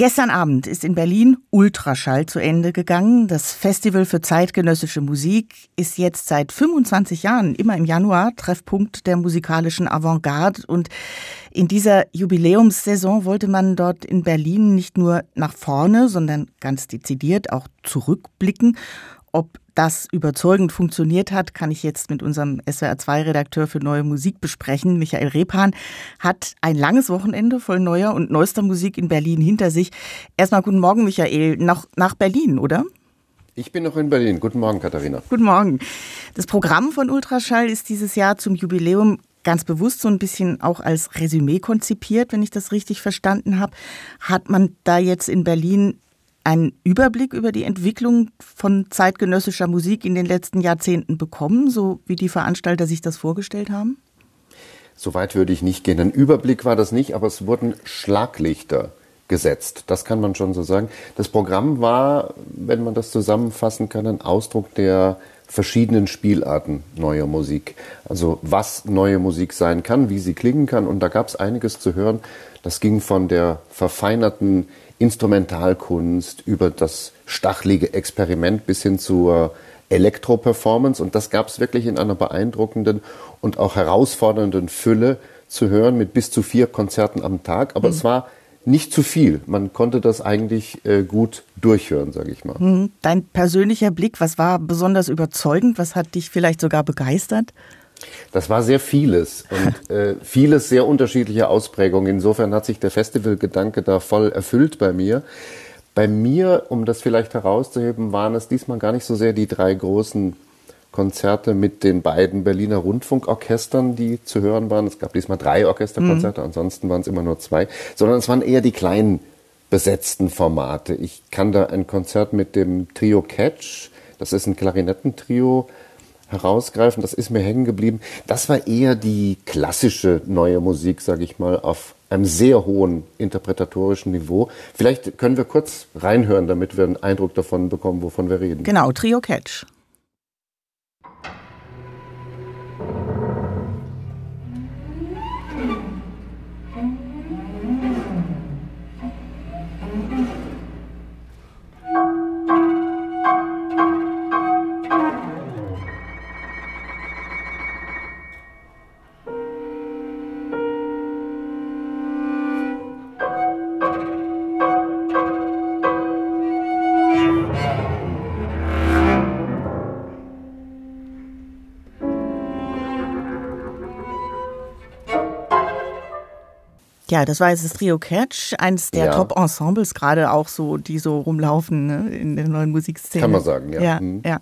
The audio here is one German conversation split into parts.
Gestern Abend ist in Berlin Ultraschall zu Ende gegangen. Das Festival für zeitgenössische Musik ist jetzt seit 25 Jahren immer im Januar Treffpunkt der musikalischen Avantgarde. Und in dieser Jubiläumssaison wollte man dort in Berlin nicht nur nach vorne, sondern ganz dezidiert auch zurückblicken. Ob das überzeugend funktioniert hat, kann ich jetzt mit unserem SWR2-Redakteur für neue Musik besprechen. Michael Repan hat ein langes Wochenende voll neuer und neuester Musik in Berlin hinter sich. Erstmal guten Morgen, Michael, nach, nach Berlin, oder? Ich bin noch in Berlin. Guten Morgen, Katharina. Guten Morgen. Das Programm von Ultraschall ist dieses Jahr zum Jubiläum ganz bewusst so ein bisschen auch als Resümee konzipiert, wenn ich das richtig verstanden habe. Hat man da jetzt in Berlin einen Überblick über die Entwicklung von zeitgenössischer Musik in den letzten Jahrzehnten bekommen, so wie die Veranstalter sich das vorgestellt haben? Soweit würde ich nicht gehen. Ein Überblick war das nicht, aber es wurden Schlaglichter gesetzt. Das kann man schon so sagen. Das Programm war, wenn man das zusammenfassen kann, ein Ausdruck der verschiedenen Spielarten neuer Musik. Also was neue Musik sein kann, wie sie klingen kann. Und da gab es einiges zu hören. Das ging von der verfeinerten Instrumentalkunst, über das stachlige Experiment bis hin zur Elektro-Performance. Und das gab es wirklich in einer beeindruckenden und auch herausfordernden Fülle zu hören mit bis zu vier Konzerten am Tag. Aber mhm. es war nicht zu viel. Man konnte das eigentlich äh, gut durchhören, sage ich mal. Mhm. Dein persönlicher Blick, was war besonders überzeugend? Was hat dich vielleicht sogar begeistert? Das war sehr vieles und äh, vieles sehr unterschiedliche Ausprägungen. Insofern hat sich der Festivalgedanke da voll erfüllt bei mir. Bei mir, um das vielleicht herauszuheben, waren es diesmal gar nicht so sehr die drei großen Konzerte mit den beiden Berliner Rundfunkorchestern, die zu hören waren. Es gab diesmal drei Orchesterkonzerte, mhm. ansonsten waren es immer nur zwei, sondern es waren eher die kleinen besetzten Formate. Ich kann da ein Konzert mit dem Trio Catch, das ist ein Klarinettentrio, herausgreifen, das ist mir hängen geblieben. Das war eher die klassische neue Musik, sage ich mal, auf einem sehr hohen interpretatorischen Niveau. Vielleicht können wir kurz reinhören, damit wir einen Eindruck davon bekommen, wovon wir reden. Genau, Trio Catch. Ja, das war jetzt das Trio Catch, eines der ja. Top-Ensembles, gerade auch so, die so rumlaufen ne, in der neuen Musikszene. Kann man sagen, ja. Ja, mhm. ja.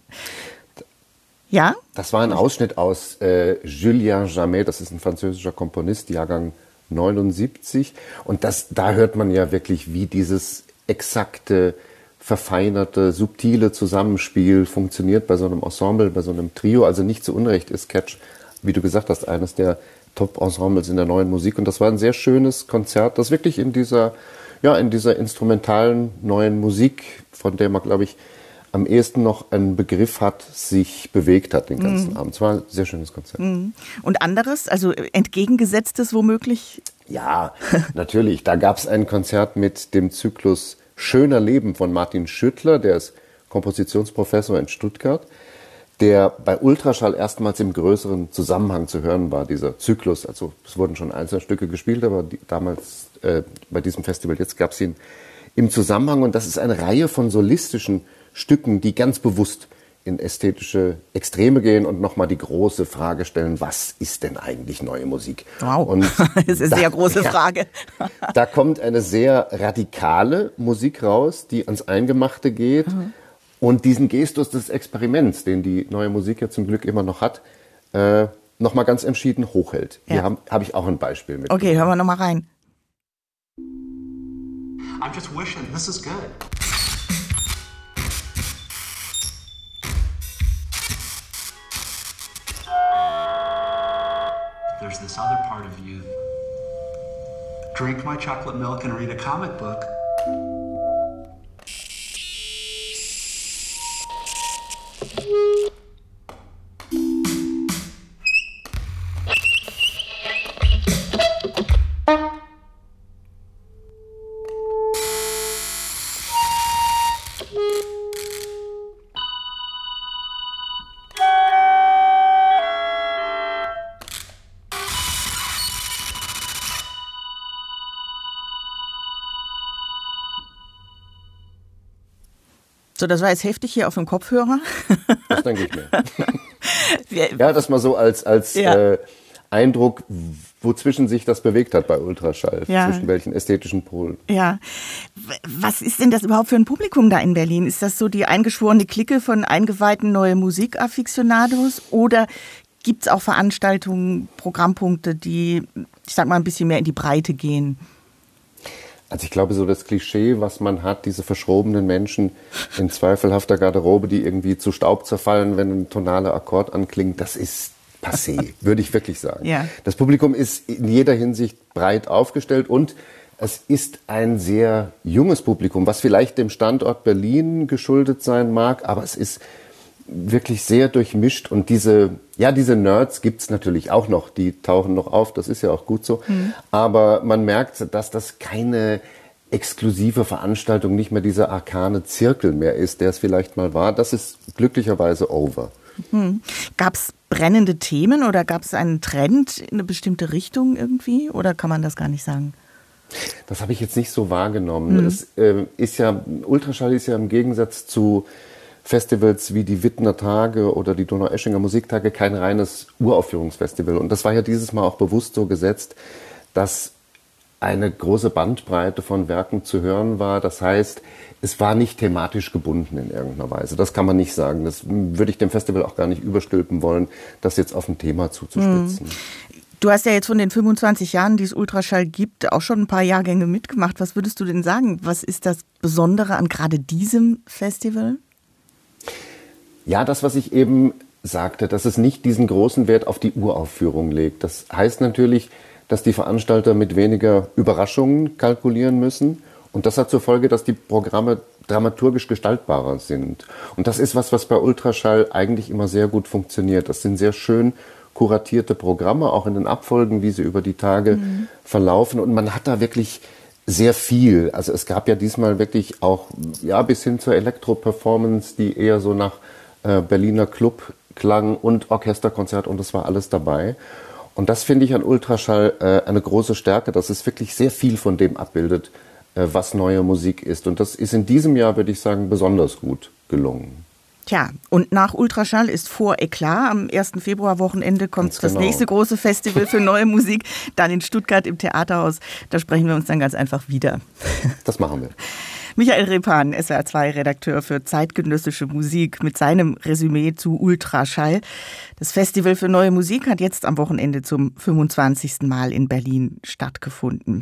ja? Das war ein Ausschnitt aus äh, Julien Jamet, das ist ein französischer Komponist, Jahrgang 79. Und das, da hört man ja wirklich, wie dieses exakte, verfeinerte, subtile Zusammenspiel funktioniert bei so einem Ensemble, bei so einem Trio. Also nicht zu Unrecht ist Catch, wie du gesagt hast, eines der Top-Ensembles in der neuen Musik. Und das war ein sehr schönes Konzert, das wirklich in dieser, ja, in dieser instrumentalen neuen Musik, von der man, glaube ich, am ehesten noch einen Begriff hat, sich bewegt hat den ganzen mhm. Abend. Es war ein sehr schönes Konzert. Mhm. Und anderes, also entgegengesetztes womöglich? Ja, natürlich. Da gab es ein Konzert mit dem Zyklus Schöner Leben von Martin Schüttler, der ist Kompositionsprofessor in Stuttgart der bei Ultraschall erstmals im größeren Zusammenhang zu hören war, dieser Zyklus. Also es wurden schon einzelne Stücke gespielt, aber die, damals äh, bei diesem Festival jetzt gab es ihn im Zusammenhang und das ist eine Reihe von solistischen Stücken, die ganz bewusst in ästhetische Extreme gehen und nochmal die große Frage stellen, was ist denn eigentlich neue Musik? Wow, und das ist eine da, sehr große Frage. da kommt eine sehr radikale Musik raus, die ans Eingemachte geht. Mhm und diesen Gestus des Experiments, den die neue Musik ja zum Glück immer noch hat, äh, nochmal ganz entschieden hochhält. Ja. Hier habe hab ich auch ein Beispiel mit. Okay, hören wir nochmal rein. I'm just wishing this is good. There's this other part of you. Drink my chocolate milk and read a comic book. So, das war jetzt heftig hier auf dem Kopfhörer. Das denke ich mir. ja, das mal so als, als ja. äh, Eindruck, wozwischen sich das bewegt hat bei Ultraschall, ja. zwischen welchen ästhetischen Polen. Ja. Was ist denn das überhaupt für ein Publikum da in Berlin? Ist das so die eingeschworene Clique von eingeweihten neue Musikafficionados oder gibt es auch Veranstaltungen, Programmpunkte, die, ich sag mal, ein bisschen mehr in die Breite gehen? Also ich glaube, so das Klischee, was man hat, diese verschrobenen Menschen in zweifelhafter Garderobe, die irgendwie zu Staub zerfallen, wenn ein tonaler Akkord anklingt, das ist passé, würde ich wirklich sagen. Ja. Das Publikum ist in jeder Hinsicht breit aufgestellt und es ist ein sehr junges Publikum, was vielleicht dem Standort Berlin geschuldet sein mag, aber es ist wirklich sehr durchmischt und diese, ja, diese Nerds gibt's natürlich auch noch, die tauchen noch auf, das ist ja auch gut so. Mhm. Aber man merkt, dass das keine exklusive Veranstaltung, nicht mehr dieser arkane Zirkel mehr ist, der es vielleicht mal war. Das ist glücklicherweise over. Mhm. Gab es brennende Themen oder gab es einen Trend in eine bestimmte Richtung irgendwie? Oder kann man das gar nicht sagen? Das habe ich jetzt nicht so wahrgenommen. Mhm. Es äh, ist ja, Ultraschall ist ja im Gegensatz zu Festivals wie die Wittner Tage oder die Donaueschinger Musiktage kein reines Uraufführungsfestival. Und das war ja dieses Mal auch bewusst so gesetzt, dass eine große Bandbreite von Werken zu hören war. Das heißt, es war nicht thematisch gebunden in irgendeiner Weise. Das kann man nicht sagen. Das würde ich dem Festival auch gar nicht überstülpen wollen, das jetzt auf ein Thema zuzuspitzen. Hm. Du hast ja jetzt von den 25 Jahren, die es Ultraschall gibt, auch schon ein paar Jahrgänge mitgemacht. Was würdest du denn sagen? Was ist das Besondere an gerade diesem Festival? Ja, das, was ich eben sagte, dass es nicht diesen großen Wert auf die Uraufführung legt. Das heißt natürlich, dass die Veranstalter mit weniger Überraschungen kalkulieren müssen. Und das hat zur Folge, dass die Programme dramaturgisch gestaltbarer sind. Und das ist was, was bei Ultraschall eigentlich immer sehr gut funktioniert. Das sind sehr schön kuratierte Programme, auch in den Abfolgen, wie sie über die Tage mhm. verlaufen. Und man hat da wirklich sehr viel. Also es gab ja diesmal wirklich auch, ja, bis hin zur Elektro-Performance, die eher so nach äh, Berliner Club klang und Orchesterkonzert und das war alles dabei. Und das finde ich an Ultraschall äh, eine große Stärke, dass es wirklich sehr viel von dem abbildet, äh, was neue Musik ist. Und das ist in diesem Jahr, würde ich sagen, besonders gut gelungen. Tja, und nach Ultraschall ist vor Eklat. Am 1. Februar-Wochenende kommt ganz das genau. nächste große Festival für neue Musik, dann in Stuttgart im Theaterhaus. Da sprechen wir uns dann ganz einfach wieder. Das machen wir. Michael Repan, SWR2-Redakteur für zeitgenössische Musik, mit seinem Resümee zu Ultraschall. Das Festival für neue Musik hat jetzt am Wochenende zum 25. Mal in Berlin stattgefunden.